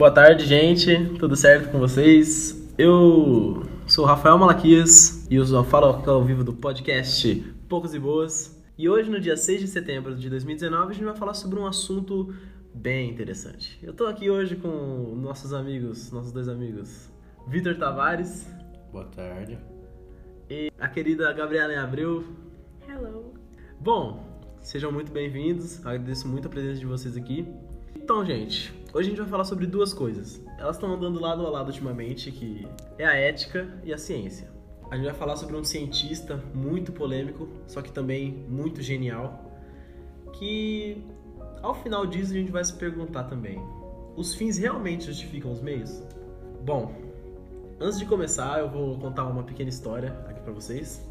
Boa tarde, gente. Tudo certo com vocês? Eu sou o Rafael Malaquias e eu sou falo ao vivo do podcast Poucas e Boas. E hoje, no dia 6 de setembro de 2019, a gente vai falar sobre um assunto bem interessante. Eu tô aqui hoje com nossos amigos, nossos dois amigos, Vitor Tavares. Boa tarde. E a querida Gabriela Abreu. Hello. Bom, sejam muito bem-vindos. Agradeço muito a presença de vocês aqui. Então, gente, hoje a gente vai falar sobre duas coisas. Elas estão andando lado a lado ultimamente, que é a ética e a ciência. A gente vai falar sobre um cientista muito polêmico, só que também muito genial, que ao final disso a gente vai se perguntar também: os fins realmente justificam os meios? Bom, antes de começar, eu vou contar uma pequena história aqui para vocês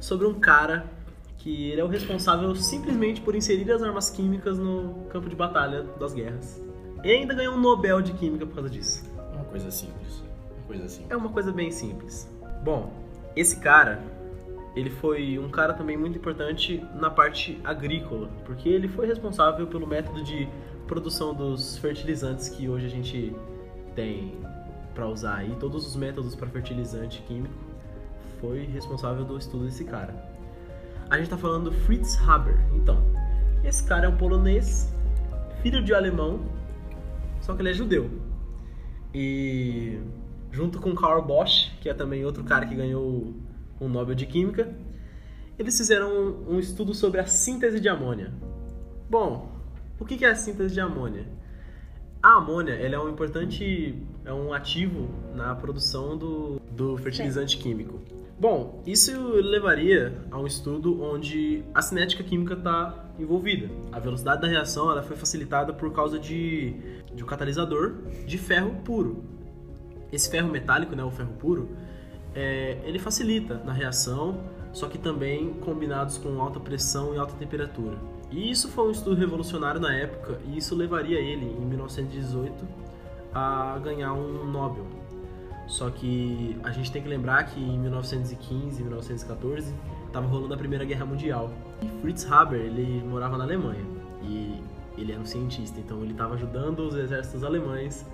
sobre um cara que ele é o responsável simplesmente por inserir as armas químicas no campo de batalha das guerras. E ainda ganhou um Nobel de Química por causa disso. Uma coisa simples. Uma coisa simples. É uma coisa bem simples. Bom, esse cara, ele foi um cara também muito importante na parte agrícola, porque ele foi responsável pelo método de produção dos fertilizantes que hoje a gente tem para usar aí, todos os métodos para fertilizante químico, foi responsável do estudo desse cara. A gente está falando do Fritz Haber. Então, esse cara é um polonês, filho de alemão, só que ele é judeu. E junto com Karl Bosch, que é também outro cara que ganhou um Nobel de Química, eles fizeram um, um estudo sobre a síntese de amônia. Bom, o que é a síntese de amônia? A amônia ela é um importante é um ativo na produção do, do fertilizante químico. Bom, isso levaria a um estudo onde a cinética química está envolvida. A velocidade da reação ela foi facilitada por causa de, de um catalisador de ferro puro. Esse ferro metálico, né, o ferro puro, é, ele facilita na reação, só que também combinados com alta pressão e alta temperatura. E isso foi um estudo revolucionário na época, e isso levaria ele, em 1918, a ganhar um Nobel. Só que a gente tem que lembrar que em 1915, 1914, estava rolando a Primeira Guerra Mundial. E Fritz Haber, ele morava na Alemanha e ele era um cientista, então ele estava ajudando os exércitos alemães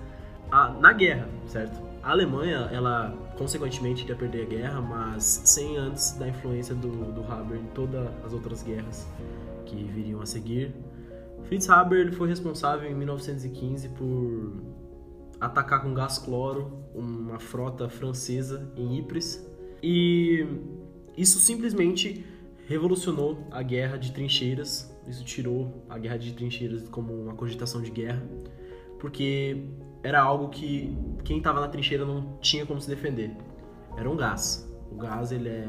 a, na guerra, certo? A Alemanha, ela consequentemente iria perder a guerra, mas sem antes da influência do, do Haber em todas as outras guerras que viriam a seguir. Fritz Haber ele foi responsável em 1915 por atacar com gás cloro uma frota francesa em Ypres e isso simplesmente revolucionou a guerra de trincheiras. Isso tirou a guerra de trincheiras como uma cogitação de guerra, porque era algo que quem estava na trincheira não tinha como se defender. Era um gás. O gás ele é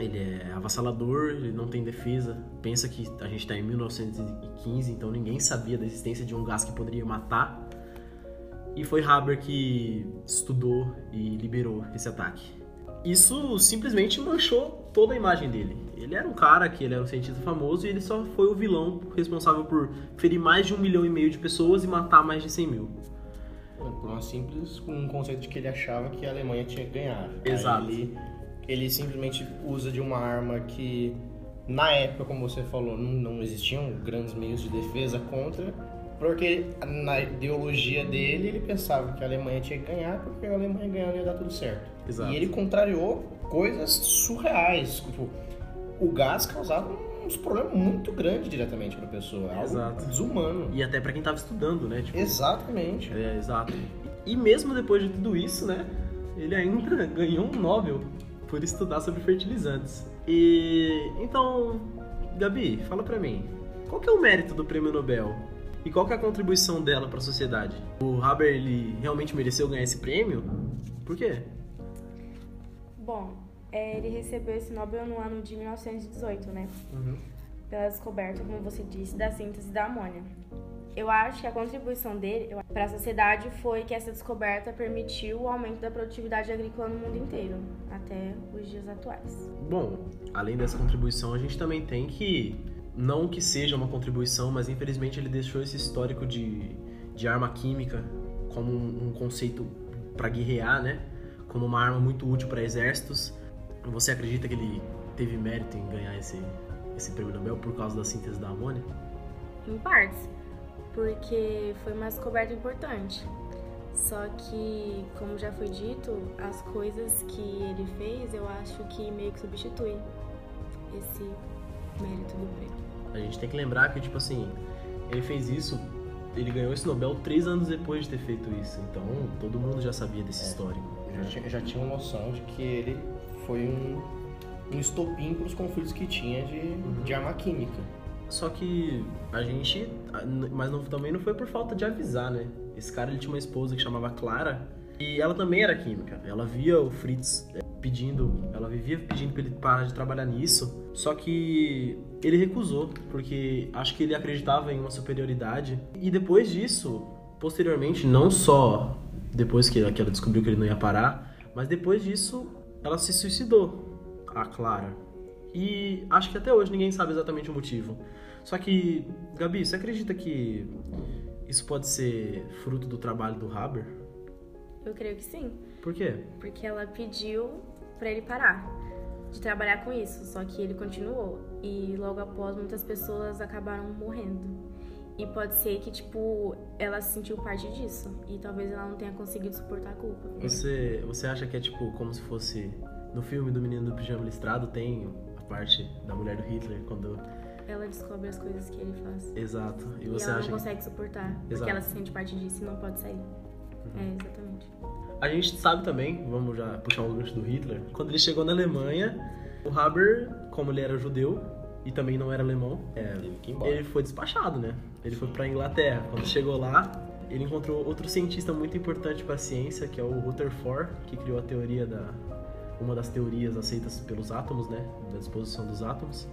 ele é avassalador, ele não tem defesa. Pensa que a gente está em 1915, então ninguém sabia da existência de um gás que poderia matar. E foi Haber que estudou e liberou esse ataque. Isso simplesmente manchou toda a imagem dele. Ele era um cara que ele era um cientista famoso e ele só foi o vilão responsável por ferir mais de um milhão e meio de pessoas e matar mais de 100 mil. Por uma simples um conceito de que ele achava que a Alemanha tinha que ganhar. Exato. Ele, ele simplesmente usa de uma arma que, na época, como você falou, não, não existiam grandes meios de defesa contra, porque na ideologia dele ele pensava que a Alemanha tinha que ganhar, porque a Alemanha ganhando ia dar tudo certo. Exato. E ele contrariou coisas surreais. Tipo, o gás causava uns problemas muito grandes diretamente para a pessoa. Algo Exato. desumano. E até para quem estava estudando, né? Tipo, Exatamente. É, exato. E mesmo depois de tudo isso, né? Ele ainda ganhou um Nobel por estudar sobre fertilizantes. E então, Gabi, fala pra mim, qual que é o mérito do Prêmio Nobel? E qual que é a contribuição dela para a sociedade? O Haber ele realmente mereceu ganhar esse prêmio? Por quê? Bom, é, ele recebeu esse Nobel no ano de 1918, né? Pela descoberta, como você disse, da síntese da amônia. Eu acho que a contribuição dele para a sociedade foi que essa descoberta permitiu o aumento da produtividade agrícola no mundo inteiro, até os dias atuais. Bom, além dessa contribuição, a gente também tem que, não que seja uma contribuição, mas infelizmente ele deixou esse histórico de, de arma química como um, conceito para guerrear, né? Como uma arma muito útil para exércitos. Você acredita que ele teve mérito em ganhar esse, esse prêmio Nobel por causa da síntese da amônia? Em partes, porque foi uma descoberta importante. Só que, como já foi dito, as coisas que ele fez, eu acho que meio que substituem esse mérito do prêmio. A gente tem que lembrar que, tipo assim, ele fez isso, ele ganhou esse Nobel três anos depois de ter feito isso. Então, todo mundo já sabia desse É. histórico. Já, tinha, já tinha noção de que ele foi um, um estopim para os conflitos que tinha de, de arma química. Só que a gente. Mas não- também não foi por falta de avisar, né? Esse cara ele tinha uma esposa que chamava Clara e ela também era química. Ela via o Fritz é, pedindo, ela vivia pedindo pra ele parar de trabalhar nisso. Só que ele recusou, porque acho que ele acreditava em uma superioridade. E depois disso, posteriormente, não só depois que ela que ela descobriu que ele não ia parar, mas depois disso ela se suicidou, a Clara. E acho que até hoje ninguém sabe exatamente o motivo. Só que, Gabi, você acredita que isso pode ser fruto do trabalho do Haber? Eu creio que sim, Por quê? porque ela pediu pra ele parar de trabalhar com isso, só que ele continuou. E logo após, muitas pessoas acabaram morrendo. E pode ser que, tipo, ela se sentiu parte disso. E talvez ela não tenha conseguido suportar a culpa. Você, você acha que é tipo como se fosse no filme do Menino do Pijama Listrado tem a parte da mulher do Hitler quando Ela descobre as coisas que ele faz. exato e E, você ela acha não que consegue suportar. Porque Exato. ela se sente parte disso e não pode sair. É, exatamente. A gente sabe também, vamos já puxar um gancho do Hitler, quando ele chegou na Alemanha, o Haber, como ele era judeu e também não era alemão, é, ele foi despachado, né? Ele foi pra Inglaterra. Quando chegou lá, ele encontrou outro cientista muito importante para a ciência, que é o Rutherford, que criou a teoria da uma das teorias aceitas pelos átomos, né, da disposição dos átomos.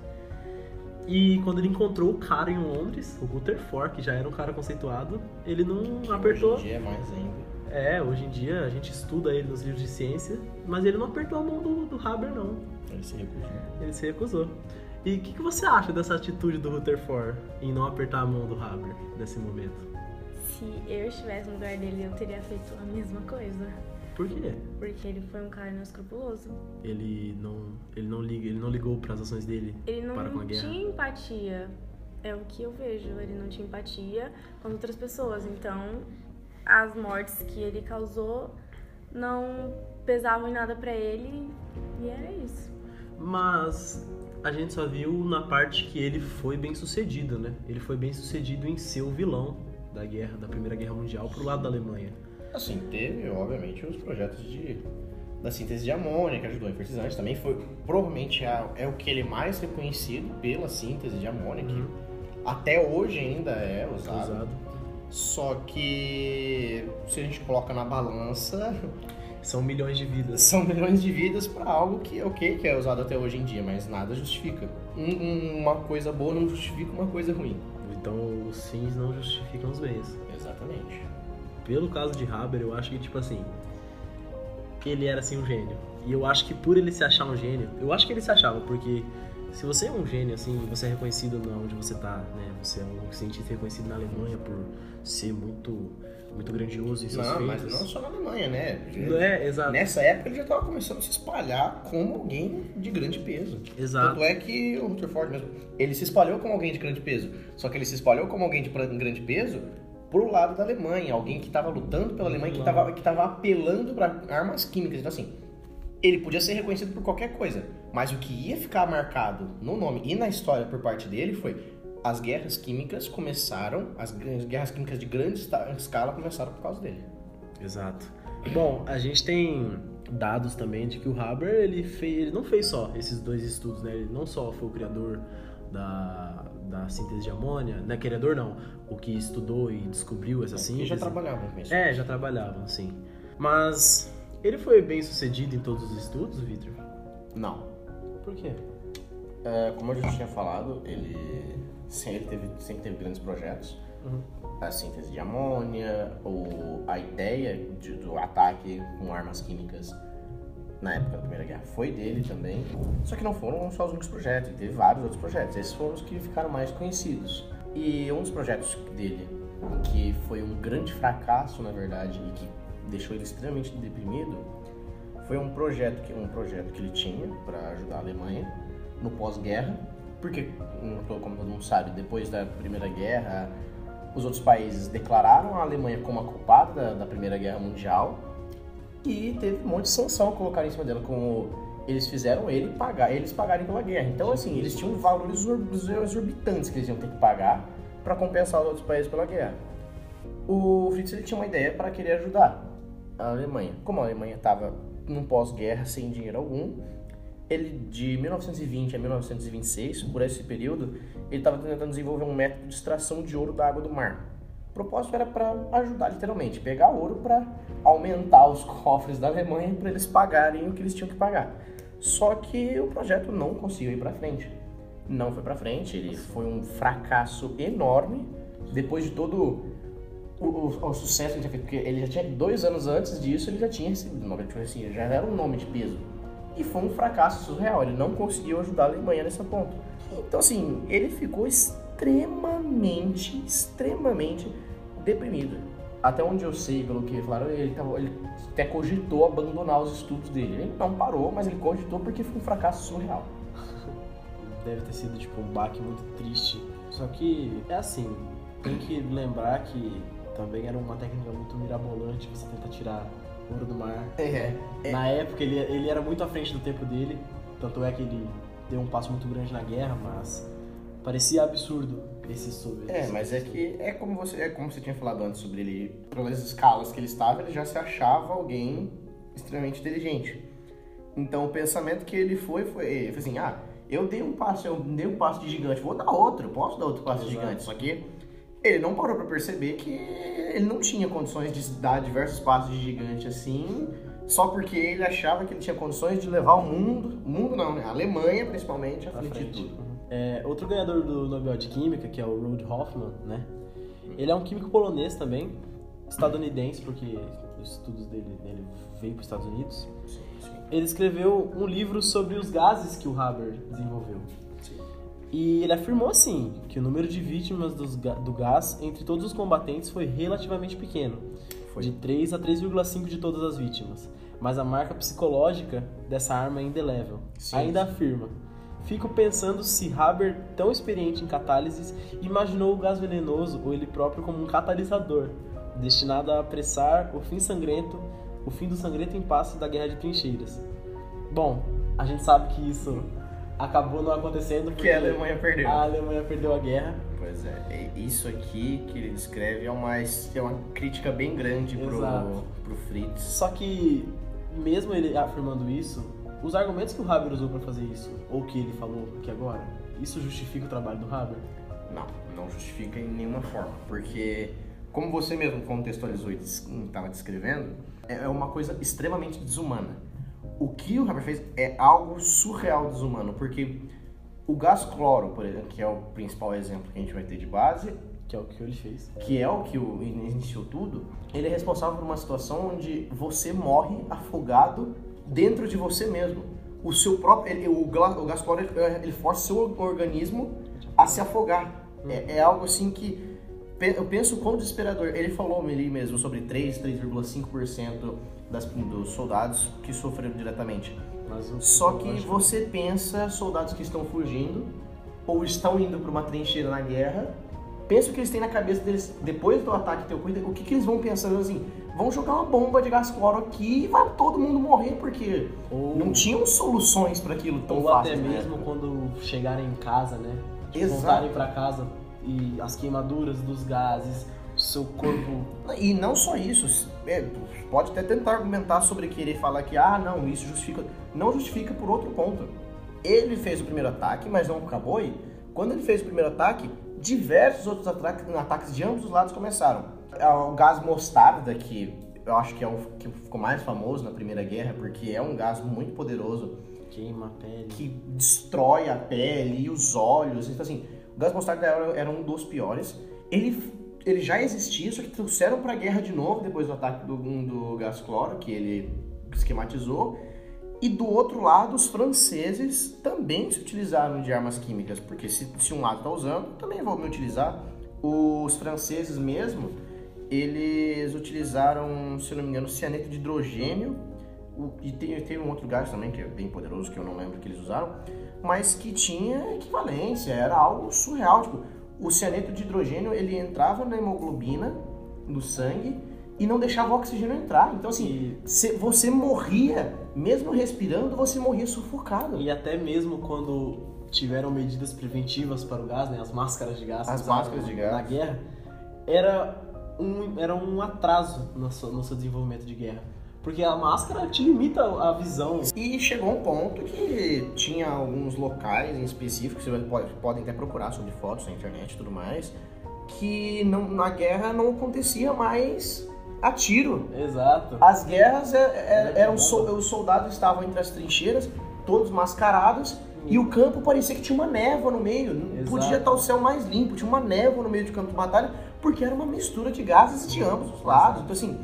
E quando ele encontrou o cara em Londres, o Rutherford, que já era um cara conceituado, ele não apertou Hoje em dia é mais ainda. É, hoje em dia a gente estuda ele nos livros de ciência, mas ele não apertou a mão do, do Haber, não. Ele se recusou. Ele se recusou. E o que, que você acha dessa atitude do Rutherford em não apertar a mão do Haber nesse momento? Se eu estivesse no lugar dele, eu teria feito a mesma coisa. Por quê? Porque ele foi um cara inescrupuloso. Ele não, ele não liga, ele não ligou para as ações dele Ele não para com a guerra. tinha empatia. É o que eu vejo. Ele não tinha empatia com outras pessoas. Então, as mortes que ele causou não pesavam em nada pra ele. E era isso. Mas a gente só viu na parte que ele foi bem sucedido, né? Ele foi bem sucedido em ser o vilão da guerra, da Primeira Guerra Mundial pro lado da Alemanha. Assim, teve, obviamente, os projetos de, da síntese de amônia, que ajudou em fertilizantes. Também foi, provavelmente, é, é o que ele é mais reconhecido pela síntese de amônia, que até hoje ainda é usado. Usado. Só que, se a gente coloca na balança, São milhões de vidas. são milhões de vidas para algo que, ok, que é usado até hoje em dia, mas nada justifica. Um- um- uma coisa boa não justifica uma coisa ruim. Então os fins não justificam os meios. Exatamente. Pelo caso de Haber, eu acho que, tipo assim, ele era assim um gênio. E eu acho que por ele se achar um gênio, eu acho que ele se achava, porque se você é um gênio, assim, você é reconhecido onde você tá, né? Você é um cientista reconhecido na Alemanha por ser muito, muito grandioso em seus Não, mas feitos. não só na Alemanha, né? É, exato. Nessa época ele já estava começando a se espalhar como alguém de grande peso. Exato. Tanto é que o Rutherford mesmo, ele se espalhou como alguém de grande peso. Só que ele se espalhou como alguém de grande peso pro lado da Alemanha, alguém que estava lutando pela Alemanha, que estava que tava apelando para armas químicas. Então assim, ele podia ser reconhecido por qualquer coisa, mas o que ia ficar marcado no nome e na história por parte dele foi as guerras químicas começaram, as grandes- guerras químicas de grande escala começaram por causa dele. Exato. Bom, a gente tem dados também de que o Haber ele, fez, ele não fez só esses dois estudos, né? Ele não só foi o criador da, da síntese de amônia, né? Criador não, o que estudou e descobriu essa Ele síntese. já trabalhava com isso. É, já trabalhava, sim. Mas ele foi bem sucedido em todos os estudos, Victor? Não. Por quê? É, como a gente tinha falado, ele sempre teve, sempre teve grandes projetos. Uhum. A síntese de amônia, ou a ideia de- do ataque com armas químicas na época da Primeira Guerra foi dele também. Só que não foram só os únicos projetos, ele teve vários outros projetos. Esses foram os que ficaram mais conhecidos. E um dos projetos dele, que foi um grande fracasso, na verdade, e que deixou ele extremamente deprimido, foi um projeto que, um projeto que ele tinha para ajudar a Alemanha no pós-guerra, porque, como todo mundo sabe, depois da Primeira Guerra, os outros países declararam a Alemanha como a culpada da, da Primeira Guerra Mundial e teve um monte de sanção colocar em cima dela, como eles fizeram ele pagar, eles pagarem pela guerra. Então, assim, eles tinham valores exorbitantes que eles iam ter que pagar para compensar os outros países pela guerra. O Fritz ele tinha uma ideia para querer ajudar a Alemanha. Como a Alemanha estava num pós-guerra sem dinheiro algum, ele de 1920 a 1926, por esse período, ele estava tentando desenvolver um método de extração de ouro da água do mar. O propósito era para ajudar literalmente, pegar ouro para aumentar os cofres da Alemanha para eles pagarem o que eles tinham que pagar. Só que o projeto não conseguiu ir para frente. Não foi para frente, ele foi um fracasso enorme. Depois de todo o, o, o, sucesso que ele tinha feito, porque ele já tinha dois anos antes disso, ele já tinha recebido o Nobel, tipo assim, já era um nome de peso. E foi um fracasso surreal, ele não conseguiu ajudar a Alemanha nesse ponto. Então, assim, ele ficou extremamente, extremamente deprimido. Até onde eu sei, pelo que falaram, ele, tava, ele até cogitou abandonar os estudos dele. Ele não parou, mas ele cogitou porque foi um fracasso surreal. Deve ter sido, tipo, um baque muito triste. Só que, é assim, tem que lembrar que também era uma técnica muito mirabolante, você tenta tirar ouro do mar. É, é. Na época ele, ele era muito à frente do tempo dele, tanto é que ele deu um passo muito grande na guerra, mas parecia absurdo esse sobre. É, mas é que é como você é como você tinha falado antes sobre ele, pelas escalas que ele estava, ele já se achava alguém extremamente inteligente. Então o pensamento que ele foi foi, ele foi assim, ah, eu dei um passo, eu dei um passo de gigante, vou dar outro, posso dar outro passo Exato. de gigante, só que ele não parou para perceber que ele não tinha condições de dar diversos passos de gigante assim, só porque ele achava que ele tinha condições de levar o mundo, o mundo não, né? A Alemanha principalmente, à frente, de tudo. É, outro ganhador do Nobel de Química, que é o Ruud Hoffman, né? Ele é um químico polonês também, estadunidense, porque os estudos dele, ele veio para os Estados Unidos. Ele escreveu um livro sobre os gases que o Haber desenvolveu. E ele afirmou assim que o número de vítimas dos, do gás entre todos os combatentes foi relativamente pequeno, foi. de 3 a 3,5 de todas as vítimas. Mas a marca psicológica dessa arma é indelével. Sim, Ainda afirma. Fico pensando se Haber, tão experiente em catálises, imaginou o gás venenoso ou ele próprio como um catalisador, destinado a apressar o fim sangrento, o fim do sangrento impasse da guerra de trincheiras. Bom, a gente sabe que isso acabou não acontecendo porque a Alemanha perdeu. A Alemanha perdeu a guerra. Pois é, isso aqui que ele descreve é uma, é uma crítica bem grande pro, pro Fritz. Só que, mesmo ele afirmando isso, os argumentos que o Haber usou para fazer isso, ou que ele falou aqui agora, isso justifica o trabalho do Haber? Não, não justifica em nenhuma forma, porque, como você mesmo contextualizou e estava descrevendo, é uma coisa extremamente desumana o que o Haber fez é algo surreal desumano, porque o gás cloro, por exemplo, que é o principal exemplo que a gente vai ter de base, que é o que ele fez, que é o que o, iniciou tudo, ele é responsável por uma situação onde você morre afogado dentro de você mesmo. O seu próprio, ele, o, o gás cloro ele, ele força seu organismo a se afogar. É, é algo assim que eu penso quão desesperador. Ele falou ali mesmo sobre 3, 3,5% das, dos soldados que sofreram diretamente. Só que você pensa soldados que estão fugindo ou estão indo para uma trincheira na guerra. Pensa o que eles têm na cabeça deles depois do ataque teu cuida, o que, que eles vão pensando assim? Vão jogar uma bomba de gás cloro aqui e vai todo mundo morrer porque ou, não tinham soluções para aquilo tão ou fácil. Ou até mesmo quando chegarem em casa, né? Tipo, voltarem para casa e as queimaduras dos gases, seu corpo. E não só isso, é, pode até tentar argumentar sobre querer falar que, ah, não, isso justifica. Não justifica por outro ponto. Ele fez o primeiro ataque, mas não acabou. E quando ele fez o primeiro ataque, diversos outros ataques, ataques de ambos os lados começaram. É o gás mostarda, que eu acho que é o que ficou mais famoso na Primeira Guerra, porque é um gás muito poderoso. Queima a pele. Que destrói a pele e os olhos. Então, assim, o gás mostarda era, era um dos piores. Ele ele já existia, só que trouxeram para a guerra de novo depois do ataque do, do gás cloro, que ele esquematizou. E do outro lado, os franceses também se utilizaram de armas químicas, porque se, se um lado está usando, também vão me utilizar. Os franceses mesmo, eles utilizaram, se não me engano, cianeto de hidrogênio, e tem, tem um outro gás também que é bem poderoso, que eu não lembro que eles usaram, mas que tinha equivalência, era algo surreal, tipo, o cianeto de hidrogênio ele entrava na hemoglobina, no sangue, e não deixava o oxigênio entrar. Então, assim, cê- você morria, mesmo respirando, você morria sufocado. E até mesmo quando tiveram medidas preventivas para o gás, né, as máscaras de gás, As máscaras de gás. na guerra, era um, era um atraso no seu, no seu desenvolvimento de guerra. Porque a máscara te limita a visão. E chegou um ponto que tinha alguns locais em específico, vocês pode- podem até procurar sobre fotos na internet e tudo mais, que não, na guerra não acontecia mais a tiro. Exato. As guerras é- é- eram so- os soldados estavam entre as trincheiras, todos mascarados, e o campo parecia que tinha uma névoa no meio. Não Exato. Podia estar o céu mais limpo, tinha uma névoa no meio do campo de batalha, porque era uma mistura de gases de ambos os lados. Então assim,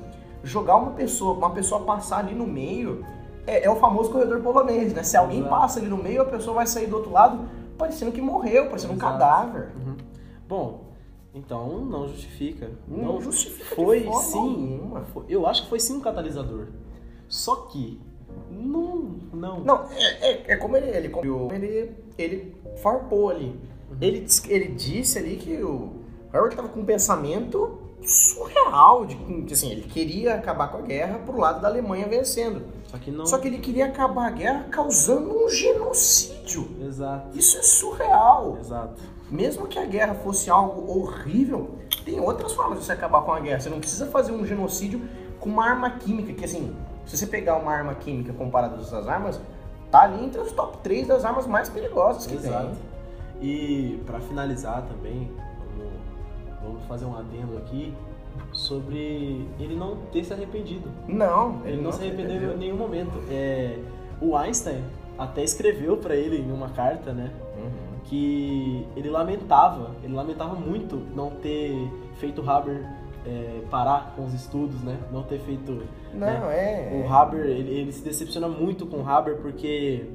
jogar uma pessoa, uma pessoa passar ali no meio, é, é o famoso corredor polonês, né? Se alguém Exato. passa ali no meio, a pessoa vai sair do outro lado parecendo que morreu, parecendo um Exato. cadáver. Uhum. Bom, então não justifica. Não justifica Foi sim. foi- eu acho que foi sim um catalisador. Só que não, não. Não, é, é, é como ele, ele, ele, ele farpou ali. Ele, dis- ele disse ali que o Herbert estava com um pensamento surreal, de que assim, ele queria acabar com a guerra pro lado da Alemanha vencendo. Só que não. Só que ele queria acabar a guerra causando um genocídio. Exato. Isso é surreal. Exato. Mesmo que a guerra fosse algo horrível, tem outras formas de você acabar com a guerra. Você não precisa fazer um genocídio com uma arma química, que assim, se você pegar uma arma química comparada às outras armas, tá ali entre os top 3 das armas mais perigosas que Exato. tem. E pra finalizar também, vamos, fazer um adendo aqui sobre ele não ter se arrependido. Não, Ele não, se arrependeu em nenhum momento. É, o Einstein até escreveu pra ele em uma carta, né? Uhum. que ele lamentava, ele lamentava muito não ter feito Haber é, parar com os estudos, né? Não ter feito. Não, né? é. O Haber, ele, ele se decepciona muito com o Haber porque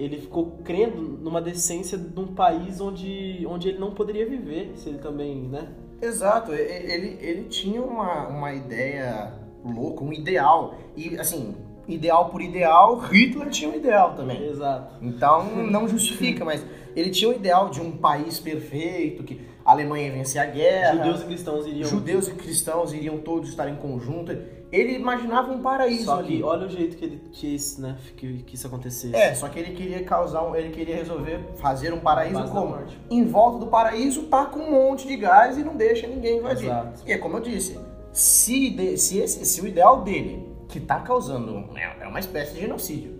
ele ficou crendo numa decência de um país onde, onde ele não poderia viver, se ele também, né? Exato, ele, ele tinha uma, uma ideia louca, um ideal. E assim, ideal por ideal, Hitler tinha um ideal também. Exato. Então não justifica, mas ele tinha o ideal de um país perfeito, que a Alemanha ia vencer a guerra, Judeus e cristãos iriam. judeus e cristãos iriam todos estar em conjunto. Ele imaginava um paraíso Só ali. que olha o jeito que ele quis, né? Que, que isso acontecesse. É, só que ele queria causar, um, ele queria resolver fazer um paraíso como? morte. Em volta do paraíso tá com um monte de gás e não deixa ninguém invadir. Exato. E é como eu disse, se, de- se, esse, se o ideal dele, que tá causando, é é uma espécie de genocídio,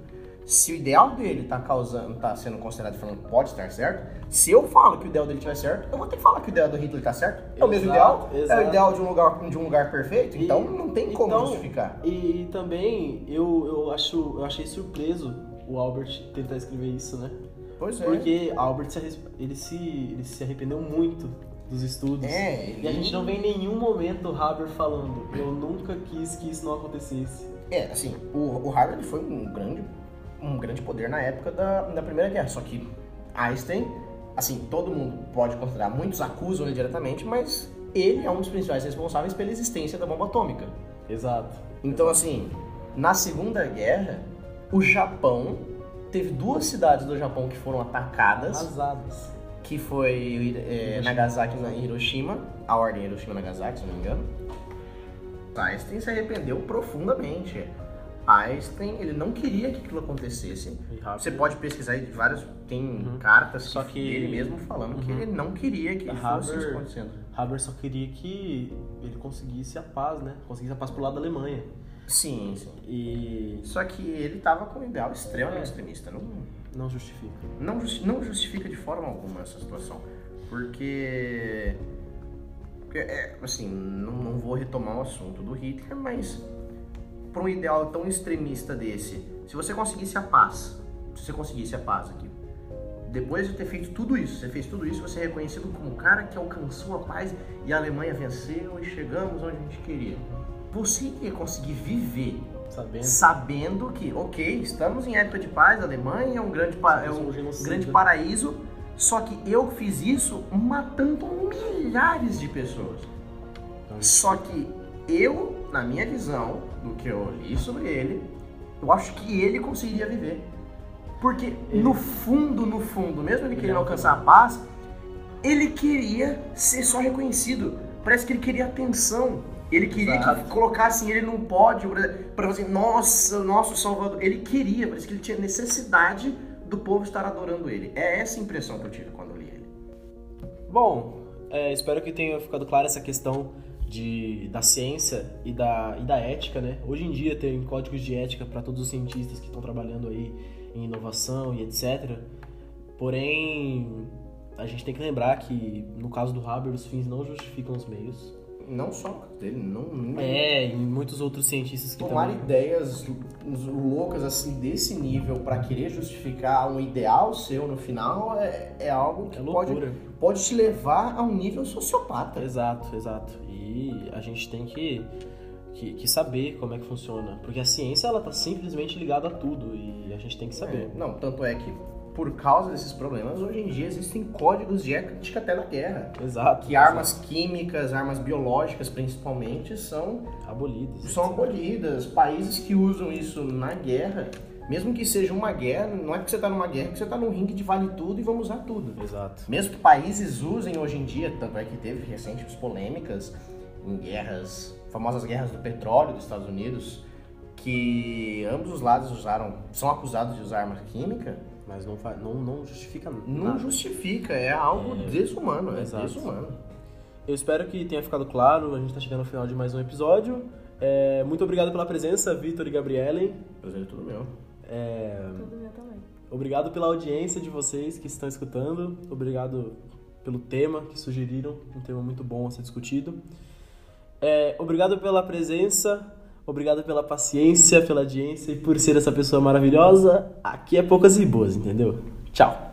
se o ideal dele tá causando, tá sendo considerado falando que pode estar certo, se eu falo que o ideal dele estiver certo, eu vou ter que falar que o ideal do Hitler tá certo. É o mesmo Exato, ideal, é exato. o ideal de um lugar, de um lugar perfeito, E- então não tem como então, justificar. E, também eu, eu acho eu achei surpreso o Albert tentar escrever isso, né? Pois é. Porque Albert se, ele se ele se arrependeu muito dos estudos. É, E a gente não vê em nenhum momento o Haber falando, eu nunca quis que isso não acontecesse. É, assim, o, o Harvard foi um grande, um grande poder na época da, da Primeira Guerra, só que Einstein, assim, todo mundo pode considerar, muitos acusam ele diretamente, mas ele é um dos principais responsáveis pela existência da bomba atômica. Exato. Então, assim, na Segunda Guerra, o Japão teve duas cidades do Japão que foram atacadas, Asadas. que foi é, Nagasaki e Hiroshima, a ordem é Hiroshima Nagasaki, se não me engano. Einstein se arrependeu profundamente. Einstein, ele não queria que aquilo acontecesse. Você pode pesquisar aí, vários tem cartas Só que que- ele mesmo falando que Uhum. ele não queria que fosse Haber- isso acontecendo. Haber só queria que ele conseguisse a paz, né? Conseguisse a paz pro lado da Alemanha. Sim, sim. E Só que ele tava com um ideal extremamente É. extremista. Não, não justifica. não, justi- não justifica de forma alguma essa situação. Porque. porque, é, assim, não, não vou retomar o assunto do Hitler, mas para um ideal tão extremista desse, se você conseguisse a paz, se você conseguisse a paz aqui, depois de ter feito tudo isso, você fez tudo isso, você é reconhecido como o cara que alcançou a paz e a Alemanha venceu e chegamos onde a gente queria. Você ia conseguir viver Sabendo. sabendo que, ok, estamos em época de paz, a Alemanha é um grande, é Somos um grande paraíso, só que eu fiz isso matando milhares de pessoas. Então, Só que eu, na minha visão, do que eu li sobre ele, eu acho que ele conseguiria viver. Porque Ele- no fundo, no fundo, mesmo ele querendo é alcançar a paz, Ele queria ser só reconhecido. Parece que ele queria atenção. Ele queria Exato. que colocassem ele num pódio para assim, nossa, nosso Salvador. Ele queria, parece que ele tinha necessidade do povo estar adorando ele. É essa a impressão que eu tive quando eu li ele. Bom, é, espero que tenha ficado clara essa questão de, da ciência e da, e da ética, né? Hoje em dia tem códigos de ética para todos os cientistas que estão trabalhando aí em inovação e etc. Porém, a gente tem que lembrar que no caso do Haber, os fins não justificam os meios. Não só dele, não. não É, e muitos outros cientistas que Tomar também... ideias loucas assim desse nível para querer justificar um ideal seu no final é, é algo que É pode, pode te levar a um nível sociopata. Exato, exato. E a gente tem que, que, que saber como é que funciona. Porque a ciência, ela tá simplesmente ligada a tudo e a gente tem que saber. É, não, tanto é que por causa desses problemas, hoje em dia existem códigos de ética até na guerra. Exato. Que armas químicas, armas biológicas principalmente, são, abolidas. são etc. abolidas. Países que usam isso na guerra, mesmo que seja uma guerra, não é porque você está numa guerra que você está num ringue de vale tudo e vamos usar tudo. Exato. Mesmo que países usem hoje em dia, tanto é que teve recentes polêmicas em guerras, famosas guerras do petróleo dos Estados Unidos, que ambos os lados usaram, são acusados de usar arma química, Mas não, não, não justifica não nada. justifica, é algo desumano, é Exato. desumano. Eu espero que tenha ficado claro. A gente tá chegando ao final de mais um episódio. É, muito obrigado pela presença, Vitor e Gabrielen. Prazer é tudo meu. É, Tudo meu também. obrigado pela audiência de vocês que estão escutando. Obrigado pelo tema que sugeriram. Um tema muito bom a ser discutido. É, obrigado pela presença. Obrigado pela paciência, pela audiência e por ser essa pessoa maravilhosa. Aqui é poucas e boas, entendeu? Tchau.